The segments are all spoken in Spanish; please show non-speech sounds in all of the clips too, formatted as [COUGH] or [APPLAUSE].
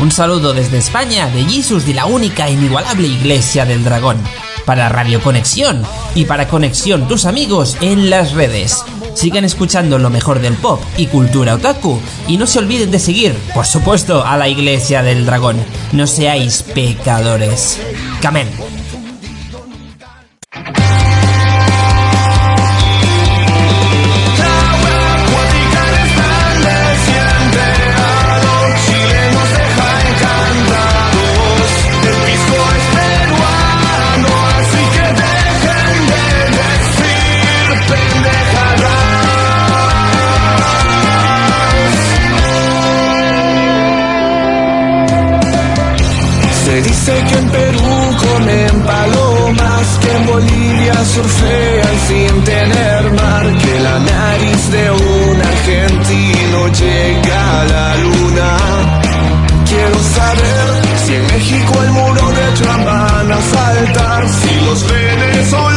Un saludo desde España de Jesus de la única e inigualable Iglesia del Dragón. Para Radio Conexión y para Conexión tus amigos en las redes. Sigan escuchando lo mejor del pop y cultura otaku y no se olviden de seguir, por supuesto, a la Iglesia del Dragón. No seáis pecadores. Camen. Dice que en Perú comen palomas, que en Bolivia surfean sin tener mar, que la nariz de un argentino llega a la luna. Quiero saber si en México el muro de Trump van a saltar, si los venezolanos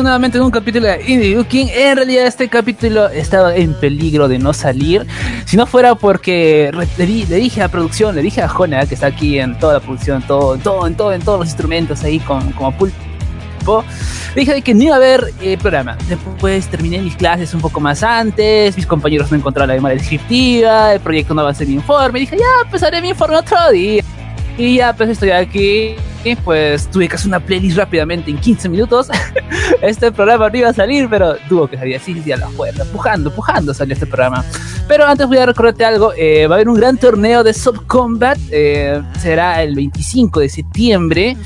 Aquí nuevamente en un capítulo de Indie Looking. En realidad este capítulo estaba en peligro de no salir. Si no fuera porque le, le dije a producción, le dije a Jona, que está aquí en toda la producción, todo, todo, en todo, en todos los instrumentos ahí con, como pulpo. Dije que no iba a haber eh, programa. Después terminé mis clases un poco más antes. Mis compañeros no encontraron la memoria descriptiva. El proyecto no va a ser mi informe. Dije, ya, pues haré mi informe otro día. Y ya, pues estoy aquí. Pues tuve que hacer una playlist rápidamente en 15 minutos. [LAUGHS] este programa no iba a salir, pero tuvo que salir así, a la fuerza, pujando, pujando salió este programa. Pero antes voy a recordarte algo, eh, va a haber un gran torneo de Sub Combat, eh, será el 25 de septiembre.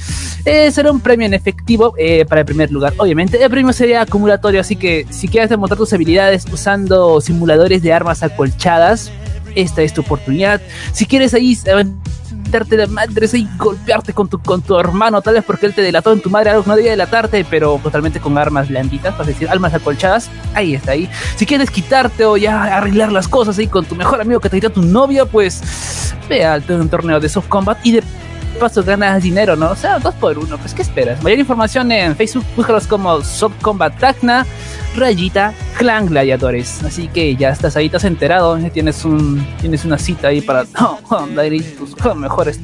Eh, será un premio en efectivo para el primer lugar. Obviamente, el premio sería acumulatorio, así que si quieres demostrar tus habilidades usando simuladores de armas acolchadas, esta es tu oportunidad. Si quieres ahí darte la madre y golpearte con tu, con tu hermano, tal vez porque él te delató en tu madre algo que no debía delatarte, pero totalmente con armas blanditas, para decir, armas acolchadas, ahí está ahí. Si quieres quitarte o ya arreglar las cosas ahí con tu mejor amigo que te quitó tu novia, pues ve al un torneo de soft combat y de paso ganas dinero, ¿no? O sea, dos por uno, pues ¿qué esperas? Mayor información en Facebook, búscalos como Soft Combat Tacna, rayita, Clan Gladiadores. Así que ya estás ahí, has enterado, tienes un tienes una cita ahí para [LAUGHS] oh, oh, tus mejores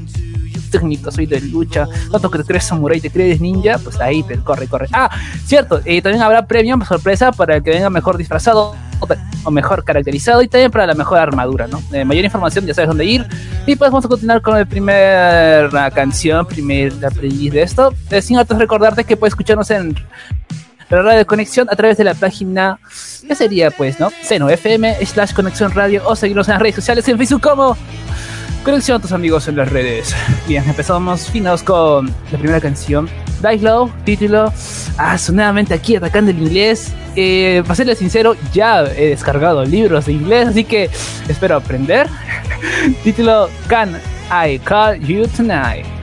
técnicos hoy de lucha, tanto que te crees samurai, te crees ninja, pues ahí te corre, corre. Ah, cierto, y también habrá premio sorpresa para el que venga mejor disfrazado o mejor caracterizado y también para la mejor armadura, ¿no? Eh, mayor información ya sabes dónde ir. Y pues vamos a continuar con la primera canción, primera playlist de esto. Eh, sin antes recordarte que puedes escucharnos en la radio de conexión a través de la página que sería pues, ¿no? Seno FM slash conexión radio o seguirnos en las redes sociales en Facebook como Conexión a tus amigos en las redes. Bien, empezamos finos con la primera canción. Die Low, título. Ah, nuevamente aquí atacando el inglés. Eh, para serles sincero, ya he descargado libros de inglés, así que espero aprender. [LAUGHS] título Can I Call You Tonight?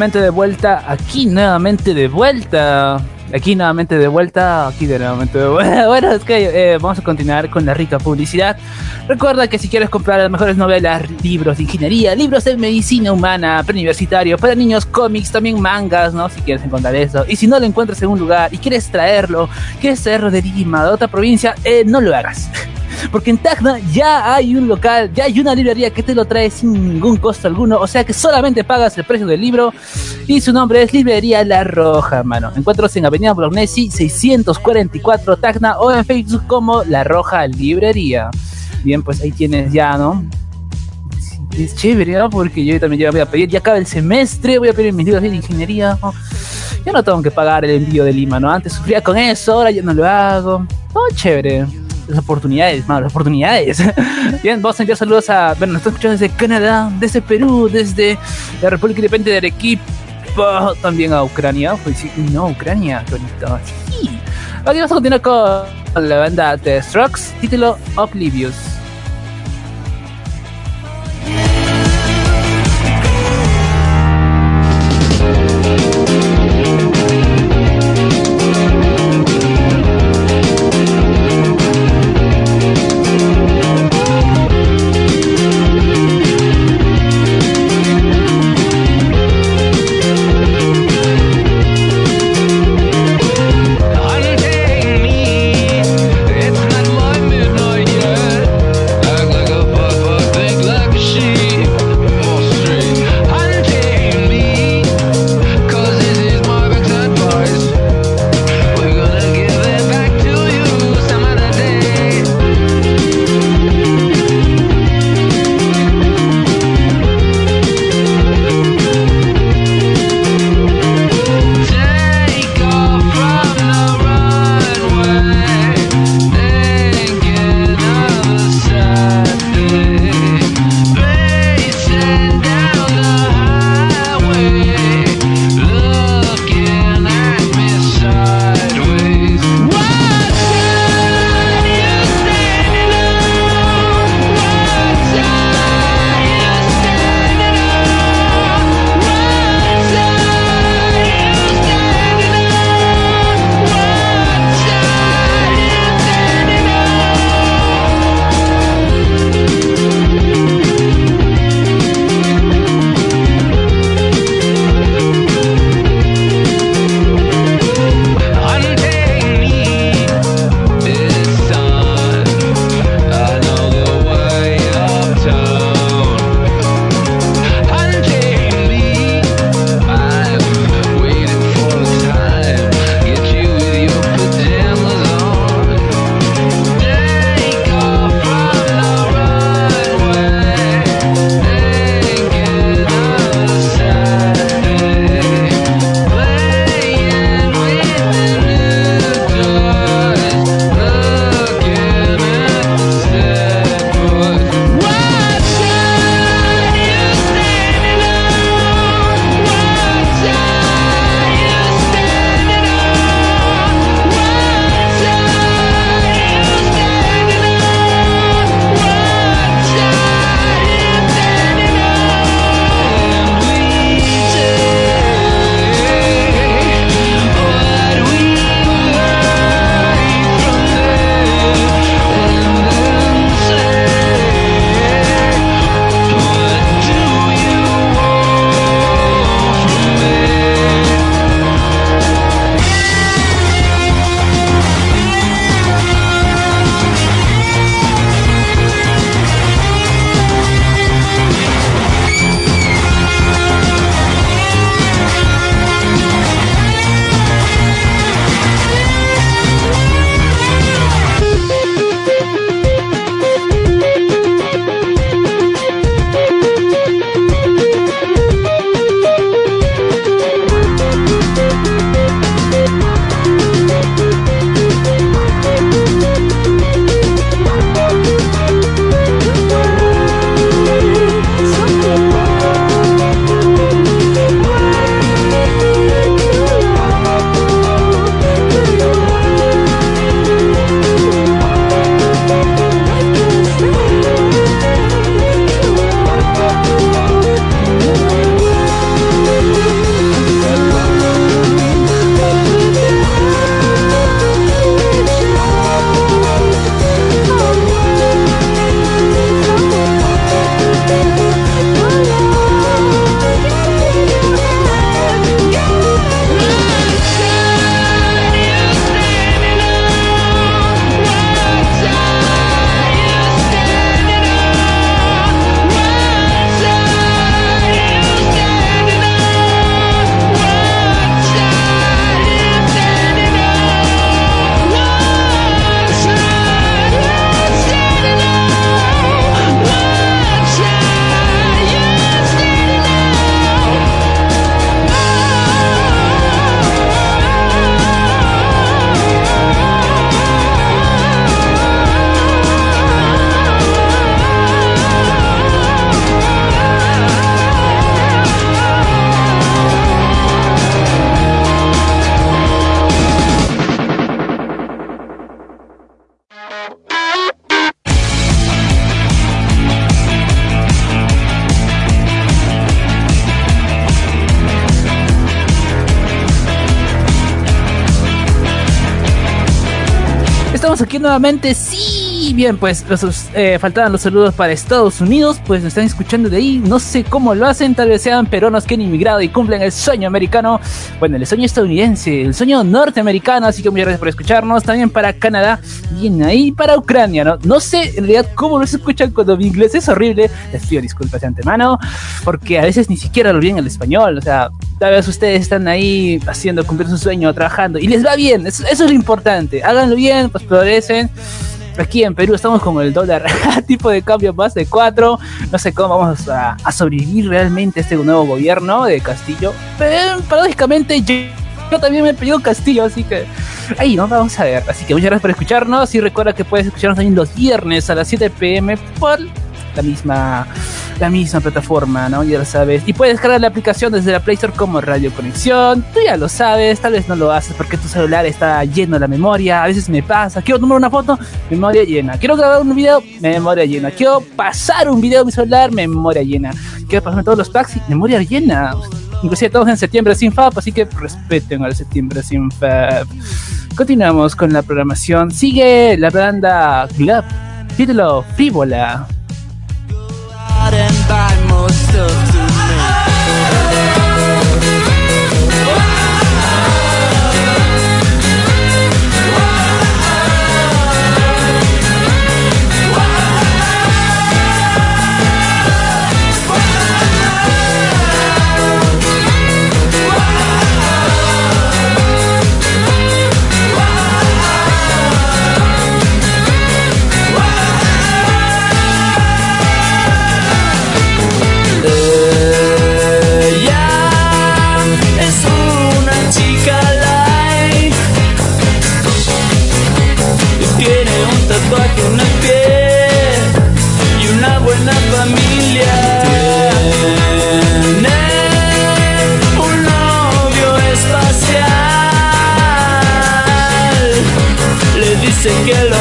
Nuevamente de vuelta, aquí nuevamente de vuelta. Aquí nuevamente de vuelta, aquí de nuevamente de vuelta. [LAUGHS] Bueno, es que eh, vamos a continuar con la rica publicidad. Recuerda que si quieres comprar las mejores novelas, libros de ingeniería, libros de medicina humana, preuniversitario, para niños, cómics, también mangas, ¿no? Si quieres encontrar eso. Y si no lo encuentras en un lugar y quieres traerlo, quieres traerlo de Lima, de otra provincia, eh, no lo hagas. [LAUGHS] Porque en Tacna ya hay un local, ya hay una librería que te lo trae sin ningún costo alguno. O sea que solamente pagas el precio del libro. Y su nombre es Librería La Roja, mano. Encuentros en Avenida Bolognesi 644 Tacna o en Facebook como La Roja Librería. Bien, pues ahí tienes ya, ¿no? Es chévere, ¿no? Porque yo también ya voy a pedir, ya acaba el semestre, voy a pedir mis libros de ingeniería. ¿no? Yo no tengo que pagar el envío de Lima, ¿no? Antes sufría con eso, ahora ya no lo hago. Todo chévere. Las oportunidades, mano, las oportunidades. [LAUGHS] Bien, vamos a enviar saludos a. Bueno, nos están escuchando desde Canadá, desde Perú, desde la República Independiente de Arequipa, también a Ucrania. Pues sí, no, Ucrania, qué bonito. Sí. Aquí vamos a continuar con la banda The Strokes, título Oblivious. Nuevamente. Sí, bien, pues los, eh, faltaban los saludos para Estados Unidos. Pues nos están escuchando de ahí. No sé cómo lo hacen. Tal vez sean peruanos que han inmigrado y cumplen el sueño americano. Bueno, el sueño estadounidense, el sueño norteamericano. Así que muchas gracias por escucharnos. También para Canadá. Bien ahí para Ucrania. No, no sé en realidad cómo los escuchan cuando mi inglés es horrible. Les pido disculpas de antemano. Porque a veces ni siquiera lo bien el español. O sea, tal vez ustedes están ahí haciendo cumplir su sueño, trabajando. Y les va bien. Eso, es lo importante. Háganlo bien, pues progresen. Aquí en Perú estamos con el dólar [LAUGHS] tipo de cambio más de 4. No sé cómo vamos a, sobrevivir realmente este nuevo gobierno de Castillo. Pero paradójicamente yo, yo también me he pedido Castillo, así que ahí no vamos a ver. Así que muchas gracias por escucharnos y recuerda que puedes escucharnos también los viernes a las 7 pm por la misma la misma plataforma, ¿no? Ya lo sabes. Y puedes descargar la aplicación desde la Play Store como Radio Conexión. Tú ya lo sabes, tal vez no lo haces porque tu celular está lleno de la memoria. A veces me pasa. Quiero tomar una foto, memoria llena. Quiero grabar un video, memoria llena. Quiero pasar un video a mi celular, memoria llena. Quiero pasarme todos los packs, memoria llena. Inclusive todos en septiembre sin FAB, así que respeten al septiembre sin FAB. Continuamos con la programación. Sigue la banda Club, título Frívola. And by most of today. Dice que lo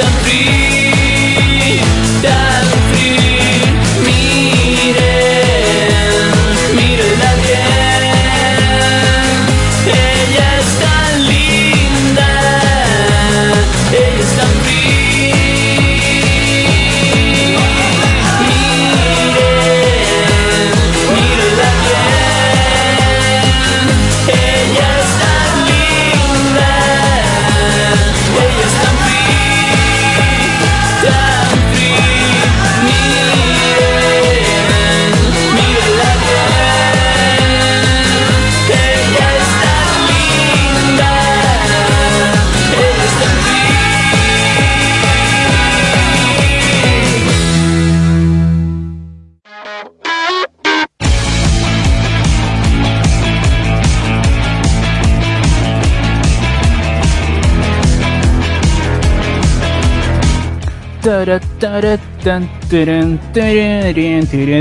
sempre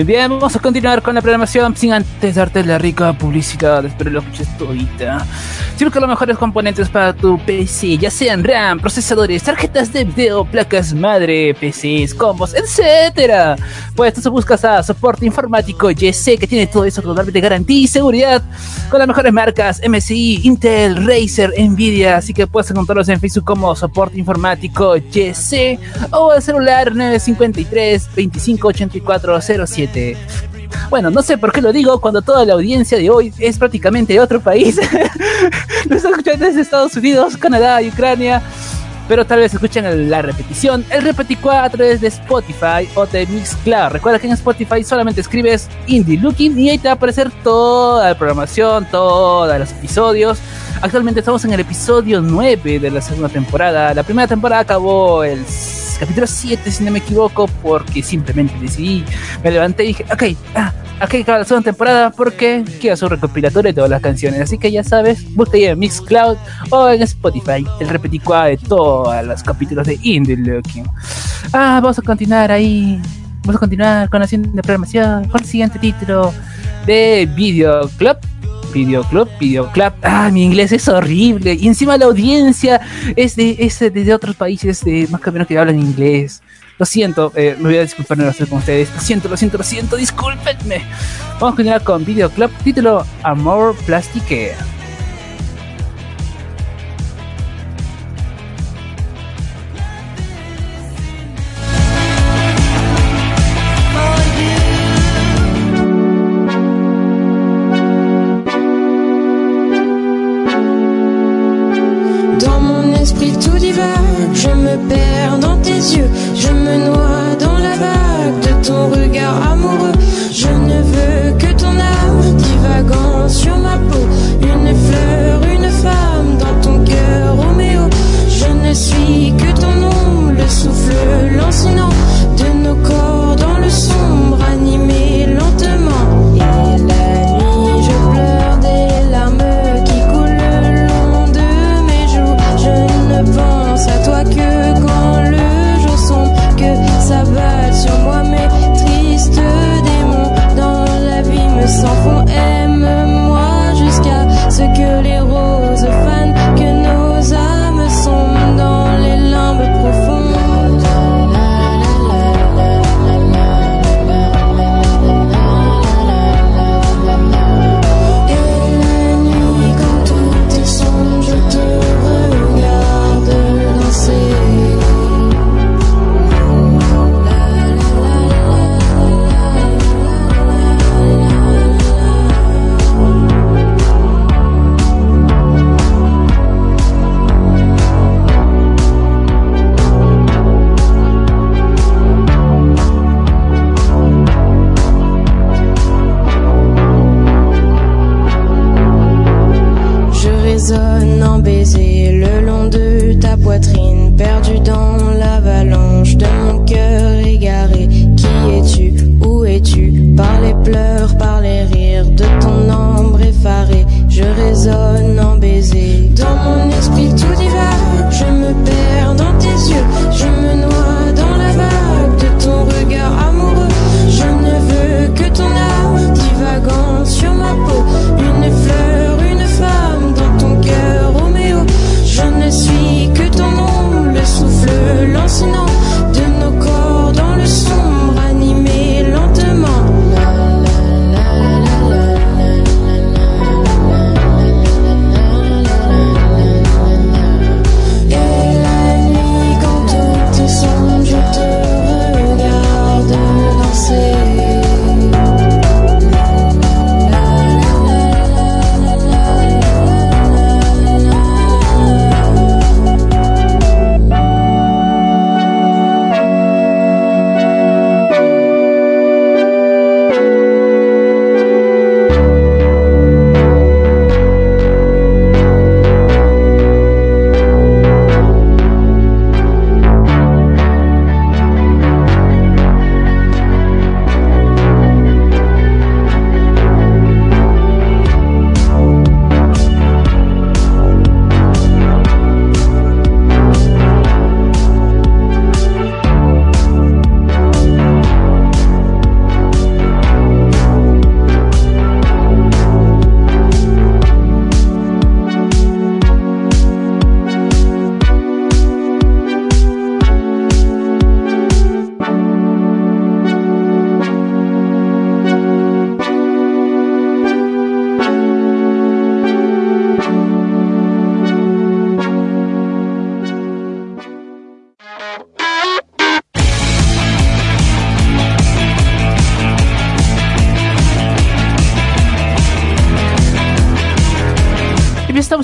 Bien, vamos a continuar con la programación sin antes darte la rica publicidad. Espero lo escuches todita. Si buscas los mejores componentes para tu PC, ya sean RAM, procesadores, tarjetas de video, placas madre, PCs, combos, etcétera. Pues tú buscas a soporte informático YC que tiene todo eso totalmente garantía y seguridad con las mejores marcas MSI, Intel, Razer, Nvidia. Así que puedes encontrarlos en Facebook como soporte informático YC o al celular 950 53 25 84 07. Bueno, no sé por qué lo digo cuando toda la audiencia de hoy es prácticamente de otro país. [LAUGHS] Lo están escuchando desde Estados Unidos, Canadá y Ucrania. Pero tal vez escuchen la repetición. El repeticuá a través de Spotify o de Mixcloud. Recuerda que en Spotify solamente escribes Indie Looking y ahí te va a aparecer toda la programación, todos los episodios. Actualmente estamos en el episodio 9 de la segunda temporada. La primera temporada acabó el capítulo 7, si no me equivoco, porque simplemente decidí, me levanté y dije, ok, ah, aquí acaba la segunda temporada porque quiero hacer un recopilatorio de todas las canciones. Así que ya sabes, busca ahí en Mixcloud o en Spotify el repeticua de todos los capítulos de Indie Looking. Ah, vamos a continuar ahí. Vamos a continuar con la siguiente programación, con el siguiente título de Video Club Videoclub, Videoclub. Ah, mi inglés es horrible. Y encima la audiencia es de, es otros países, de más que menos que hablan inglés. Lo siento, eh, me voy a disculpar no con ustedes. Lo siento, lo siento, lo siento, discúlpenme. Vamos a continuar con Videoclub, título Amor Plastique.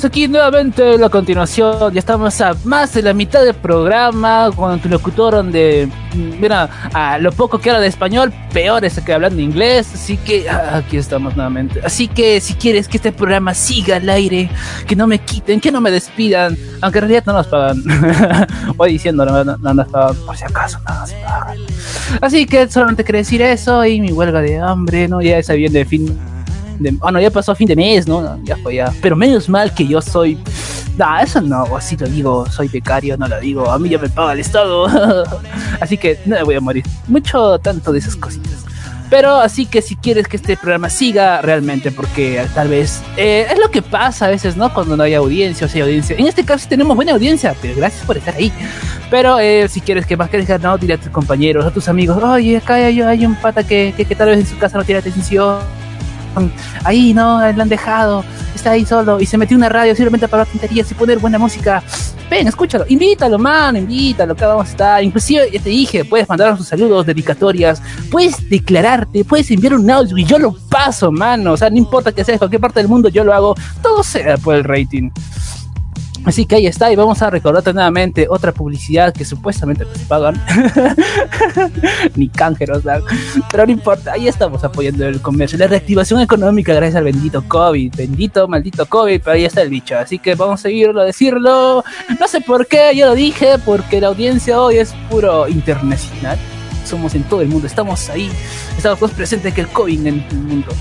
Aquí nuevamente la continuación. Ya estamos a más de la mitad del programa con tu locutor donde, mira, a lo poco que habla de español, peor es que hablando inglés. Así que ah, aquí estamos nuevamente. Así que si quieres que este programa siga al aire, que no me quiten, que no me despidan, aunque en realidad no nos pagan. [LAUGHS] Voy diciendo, no, no, no nos pagan, por si acaso, no pagan. Así que solamente quería decir eso y mi huelga de hambre, ¿no? Ya se viene de fin de, bueno, ya pasó fin de mes, ¿no? Ya fue ya. Pero menos mal que yo soy. Nah, eso no, así lo digo, soy becario, no lo digo, a mí ya me paga el Estado. [LAUGHS] así que no me voy a morir. Mucho tanto de esas cositas. Pero así que si quieres que este programa siga realmente, porque tal vez eh, es lo que pasa a veces, ¿no? Cuando no hay audiencia o si hay audiencia. En este caso tenemos buena audiencia, pero gracias por estar ahí. Pero eh, si quieres que más que no, dile a tus compañeros, a tus amigos, oye, acá hay, hay un pata que, que, que tal vez en su casa no tiene atención ahí, ¿no? lo han dejado, está ahí solo y se metió una radio simplemente para tonterías y poner buena música. Ven, escúchalo, invítalo, man, invítalo, acá vamos a estar. Inclusive, te dije, puedes mandar sus saludos, dedicatorias, puedes declararte, puedes enviar un audio y yo lo paso, mano. O sea, no importa que sea de cualquier parte del mundo, yo lo hago, todo sea por el rating. Así que ahí está, y vamos a recordarte nuevamente otra publicidad que supuestamente nos pagan. [LAUGHS] Ni cángeros, pero no importa, ahí estamos apoyando el comercio. La reactivación económica gracias al bendito COVID, bendito, maldito COVID, pero ahí está el bicho. Así que vamos a seguirlo a decirlo. No sé por qué, yo lo dije, porque la audiencia hoy es puro internacional somos en todo el mundo, estamos ahí, estamos más presentes que el COVID en el mundo.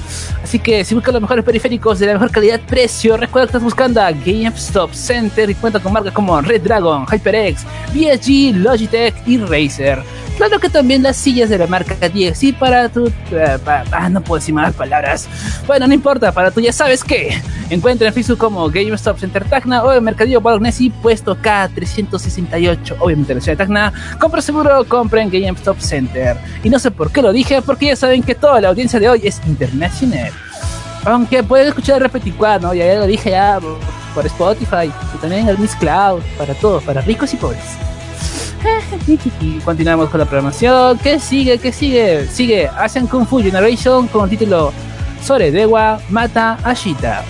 Así que si buscas los mejores periféricos de la mejor calidad-precio, recuerda que estás buscando a GameStop Center y cuenta con marcas como Red Dragon, HyperX, BSG, Logitech y Razer. Claro que también las sillas de la marca y para tu... Ah, no puedo decir más palabras. Bueno, no importa, para tú ya sabes que encuentra en Facebook como GameStop Center Tacna o en Mercadillo Bolognesi puesto K368. Obviamente en la ciudad de Tacna. Compra seguro, compra en GameStop Center. Y no sé por qué lo dije, porque ya saben que toda la audiencia de hoy es internacional. Aunque pueden escuchar repeticuar, ¿no? Ya, ya lo dije ya por Spotify y también el Miss Cloud, para todos, para ricos y pobres. [LAUGHS] Y continuamos con la programación. ¿Qué sigue? ¿Qué sigue? Sigue Asian Kung Fu Generation con el título Sore Dewa Mata Ashita.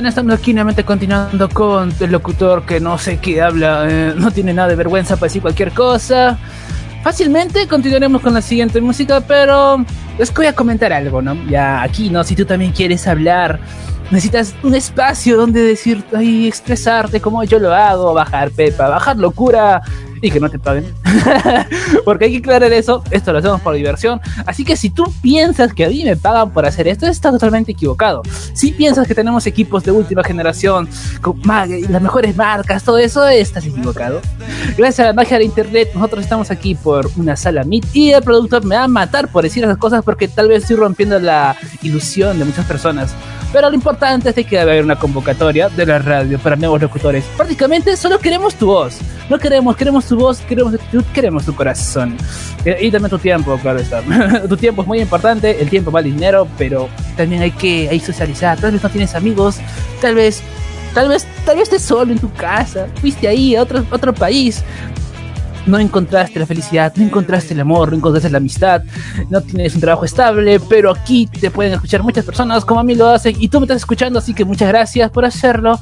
Bien, estamos aquí nuevamente continuando con el locutor que no sé qué habla, eh, no tiene nada de vergüenza para decir cualquier cosa. Fácilmente continuaremos con la siguiente música, pero les voy a comentar algo, ¿no? Ya aquí, ¿no? Si tú también quieres hablar, necesitas un espacio donde decir y expresarte como yo lo hago, bajar pepa, bajar locura y que no te paguen. [LAUGHS] Porque hay que aclarar eso, esto lo hacemos por diversión. Así que si tú piensas que a mí me pagan por hacer esto, estás totalmente equivocado. Si piensas que tenemos equipos de última generación, con las mejores marcas, todo eso, estás equivocado. Gracias a la magia de internet, nosotros estamos aquí por una sala Meet y el productor me va a matar por decir esas cosas porque tal vez estoy rompiendo la ilusión de muchas personas. Pero lo importante es que debe haber una convocatoria de la radio para nuevos locutores. Prácticamente solo queremos tu voz. No queremos, queremos tu voz, queremos tu queremos tu corazón. Eh, y también tu tiempo, claro está. [LAUGHS] tu tiempo es muy importante, el tiempo vale dinero, pero también hay que hay socializar. Tal vez no tienes amigos, tal vez Tal vez, tal vez estés solo en tu casa, fuiste ahí a otro, otro país, no encontraste la felicidad, no encontraste el amor, no encontraste la amistad, no tienes un trabajo estable, pero aquí te pueden escuchar muchas personas como a mí lo hacen y tú me estás escuchando, así que muchas gracias por hacerlo.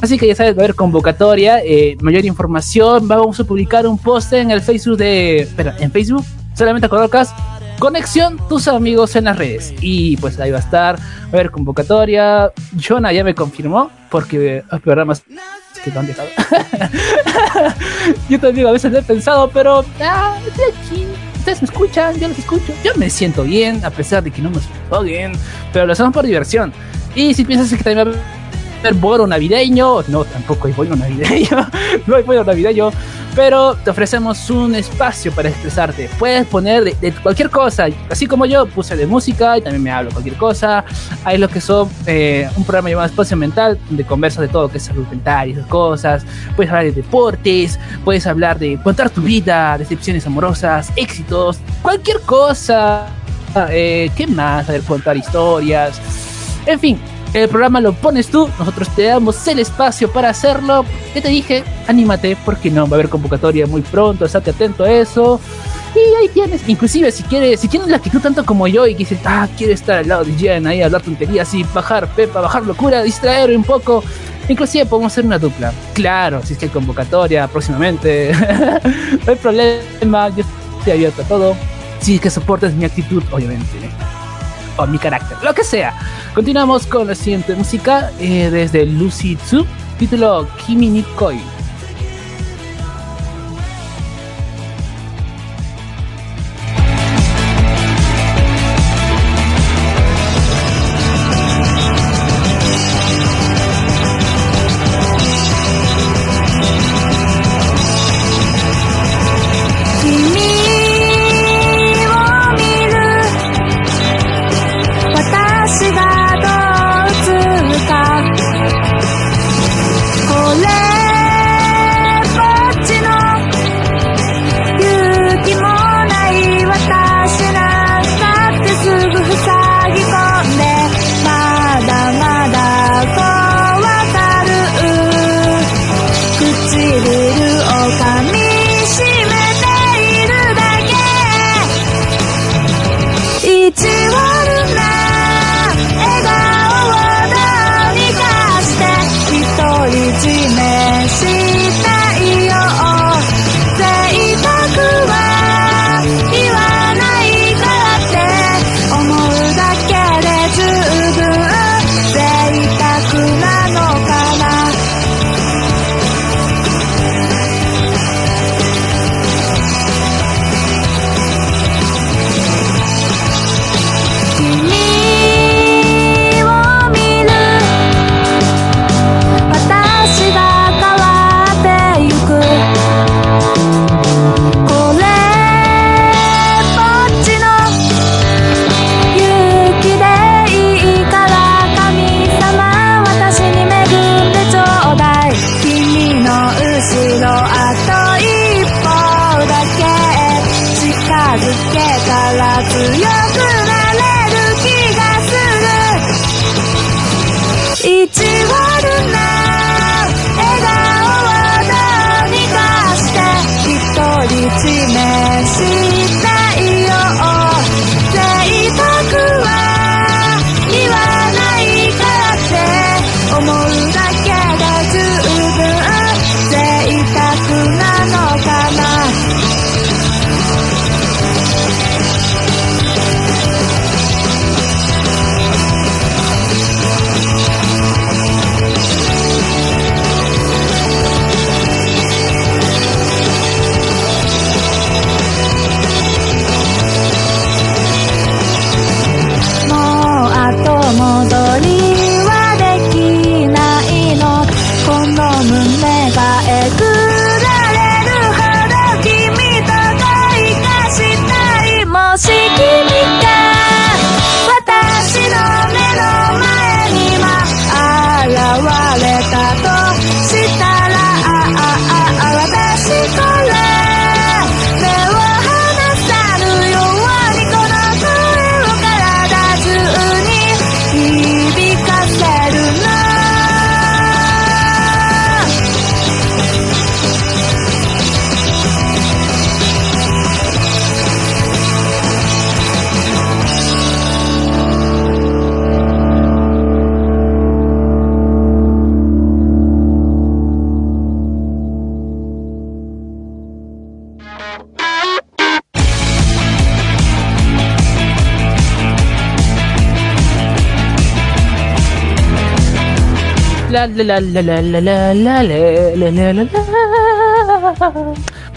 Así que ya sabes, va a haber convocatoria, eh, mayor información, vamos a publicar un post en el Facebook de... Espera, en Facebook, solamente colocas Conexión, tus amigos en las redes. Y pues ahí va a estar, va a haber convocatoria. Jonah ya me confirmó, porque los programas que lo han [LAUGHS] yo también a veces lo he pensado, pero ah. Ustedes me escuchan, yo los escucho. Yo me siento bien, a pesar de que no me bien pero lo hacemos por diversión. Y si piensas que también haber boro navideño, no, tampoco hay boro navideño, [LAUGHS] no hay boro navideño, pero te ofrecemos un espacio para expresarte. Puedes poner de, cualquier cosa, así como yo puse de música y también me hablo cualquier cosa. Hay lo que son eh, un programa llamado Espacio Mental, donde conversas de todo que es salud mental y esas cosas. Puedes hablar de deportes, puedes hablar de contar tu vida, decepciones amorosas, éxitos, cualquier cosa. Eh, ¿Qué más? A ver, contar historias. En fin, el programa lo pones tú, nosotros te damos el espacio para hacerlo. ¿Qué te dije? Anímate, porque no, va a haber convocatoria muy pronto, estate atento a eso. Y ahí tienes, inclusive si quieres, si tienes la actitud tanto como yo y que dices, ah, quiero estar al lado de Jen ahí, hablar tonterías y bajar pepa, bajar locura, distraer un poco. Inclusive podemos hacer una dupla. Claro, si es que hay convocatoria próximamente. [LAUGHS] no hay problema, yo estoy abierto a todo. Si es que soportas mi actitud, obviamente o mi carácter, lo que sea. Continuamos con la siguiente música eh, desde Lucy Tzu, título Kimi Nikoi.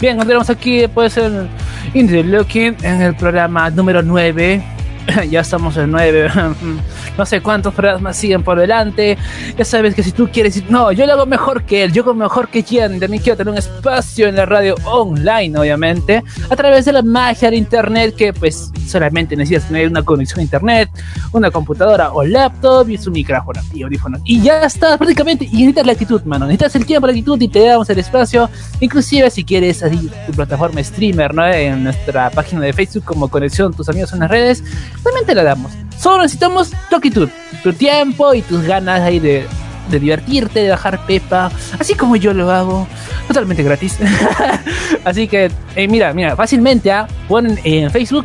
Bien, continuamos aquí después en Indie Looking en el programa número 9. ya estamos en 9. No sé cuántos programas siguen por delante. Ya sabes que si tú quieres no, yo lo hago mejor que él, yo hago mejor que quien, mí quiero tener un espacio en la radio online, obviamente, a través de la magia de internet, que pues solamente necesitas tener una conexión a internet, una computadora o laptop y su micrófono y audífonos. Y ya está, prácticamente. Y necesitas la actitud, mano. Necesitas el tiempo, la actitud y te damos el espacio. Inclusive si quieres así tu plataforma streamer, ¿no? En nuestra página de Facebook como Conexión, tus amigos en las redes, también te la damos. Solo necesitamos tu actitud, tu tiempo y tus ganas ahí de, de divertirte, de bajar pepa, así como yo lo hago, totalmente gratis. [LAUGHS] así que, eh, mira, mira, fácilmente ¿ah? ponen en Facebook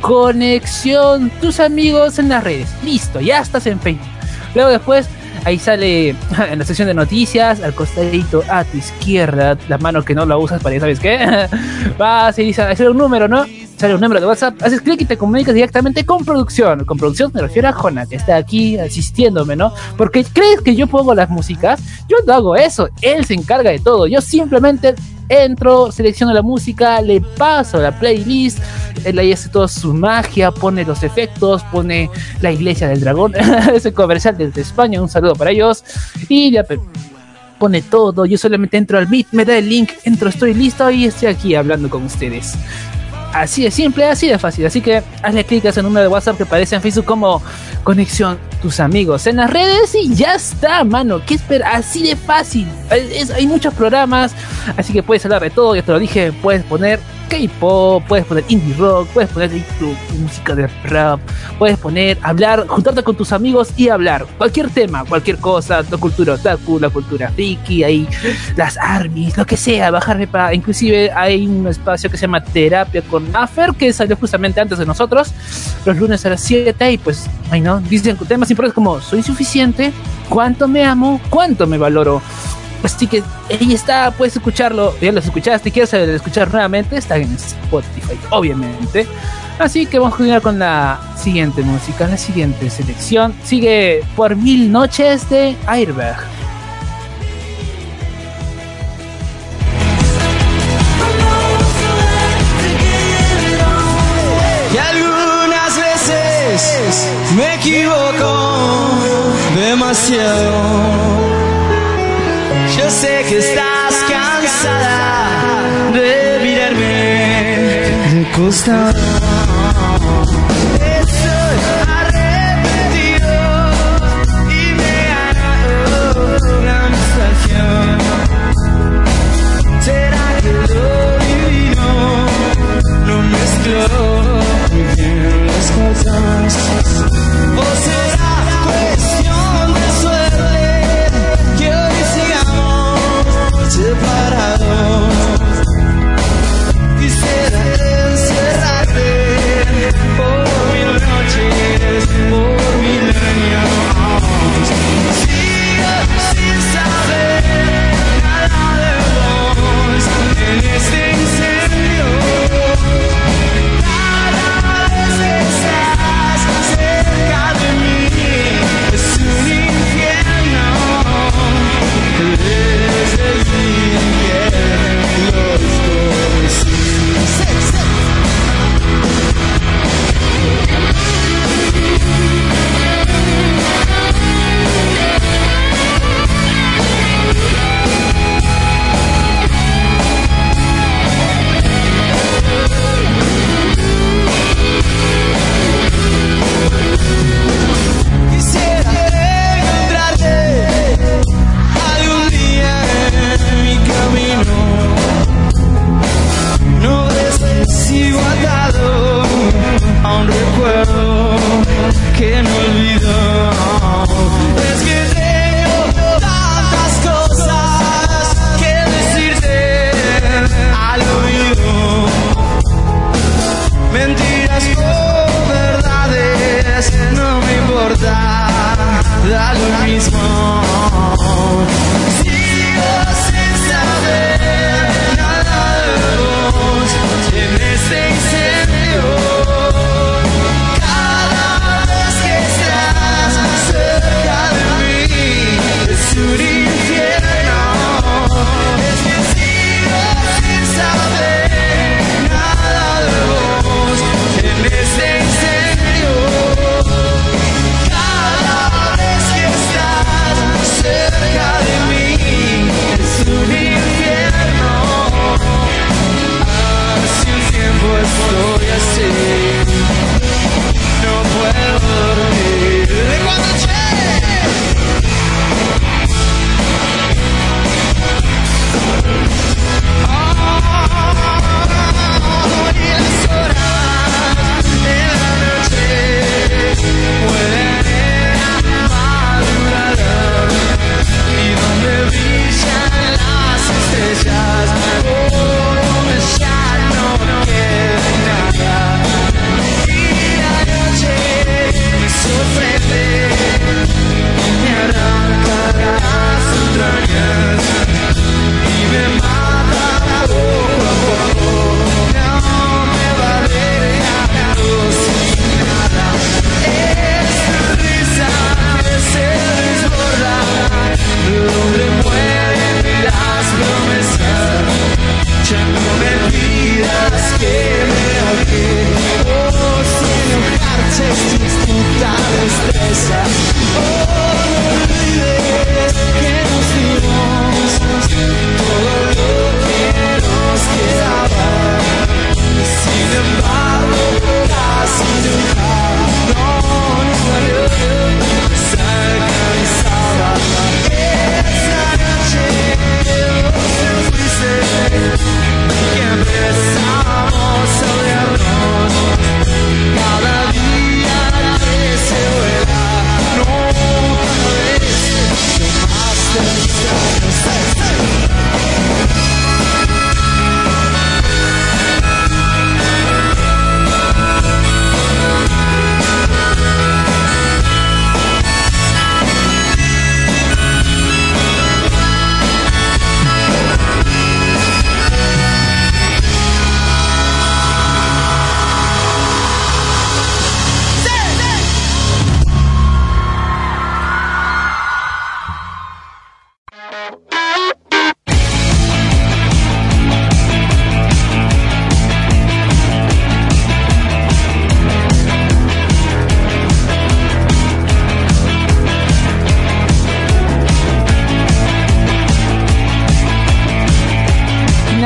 conexión tus amigos en las redes. Listo, ya estás en Facebook. Luego después ahí sale [LAUGHS] en la sección de noticias, al costadito a tu izquierda, la mano que no la usas para sabes qué. [LAUGHS] Vas y dice, hacer un número, ¿no? Sale un número de WhatsApp, haces clic y te comunicas directamente con producción. Con producción me refiero a Jona, que está aquí asistiéndome, ¿no? Porque crees que yo pongo las músicas, yo no hago eso, él se encarga de todo. Yo simplemente entro, selecciono la música, le paso la playlist, él ahí hace toda su magia, pone los efectos, pone la iglesia del dragón, [LAUGHS] ese comercial desde España, un saludo para ellos, y ya pone todo, yo solamente entro al beat, me da el link, entro, estoy listo y estoy aquí hablando con ustedes. Así de simple, así de fácil. Así que hazle clic a ese número de WhatsApp que aparece en Facebook como Conexión Tus Amigos en las redes y ya está, mano. ¿Qué espera? Así de fácil. Es, hay muchos programas, así que puedes hablar de todo. Ya te lo dije, puedes poner K-pop, puedes poner indie rock, puedes poner música de rap, puedes poner, hablar, juntarte con tus amigos y hablar. Cualquier tema, cualquier cosa, la cultura otaku, la cultura friki, ahí, las armies, lo que sea, bajar para. Inclusive hay un espacio que se llama Terapia con Afer, que salió justamente antes de nosotros, los lunes a las 7, y pues, ay no, dicen temas importantes como: soy suficiente, cuánto me amo, cuánto me valoro. Así que ahí está, puedes escucharlo. Ya lo escuchaste, quieres escuchar nuevamente, está en Spotify, obviamente. Así que vamos a continuar con la siguiente música, la siguiente selección. Sigue por mil noches de Airbag. Y algunas veces me equivoco demasiado. Sé que estás cansada de mirarme de costado. Estoy arrepentido y me da la gran decepción. Será que lo divino no mezcló bien las cosas.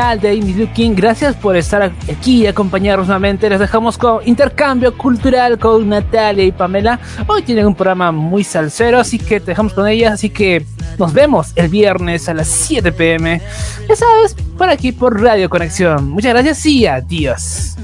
Final de Indie Looking. Gracias por estar aquí y acompañarnos nuevamente. Les dejamos con intercambio cultural con Natalia y Pamela. Hoy tienen un programa muy salsero, así que te dejamos con ellas. Así que nos vemos el viernes a las 7 pm. Ya sabes, por aquí por Radio Conexión. Muchas gracias y adiós.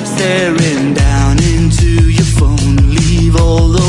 stop staring down into your phone. Leave all those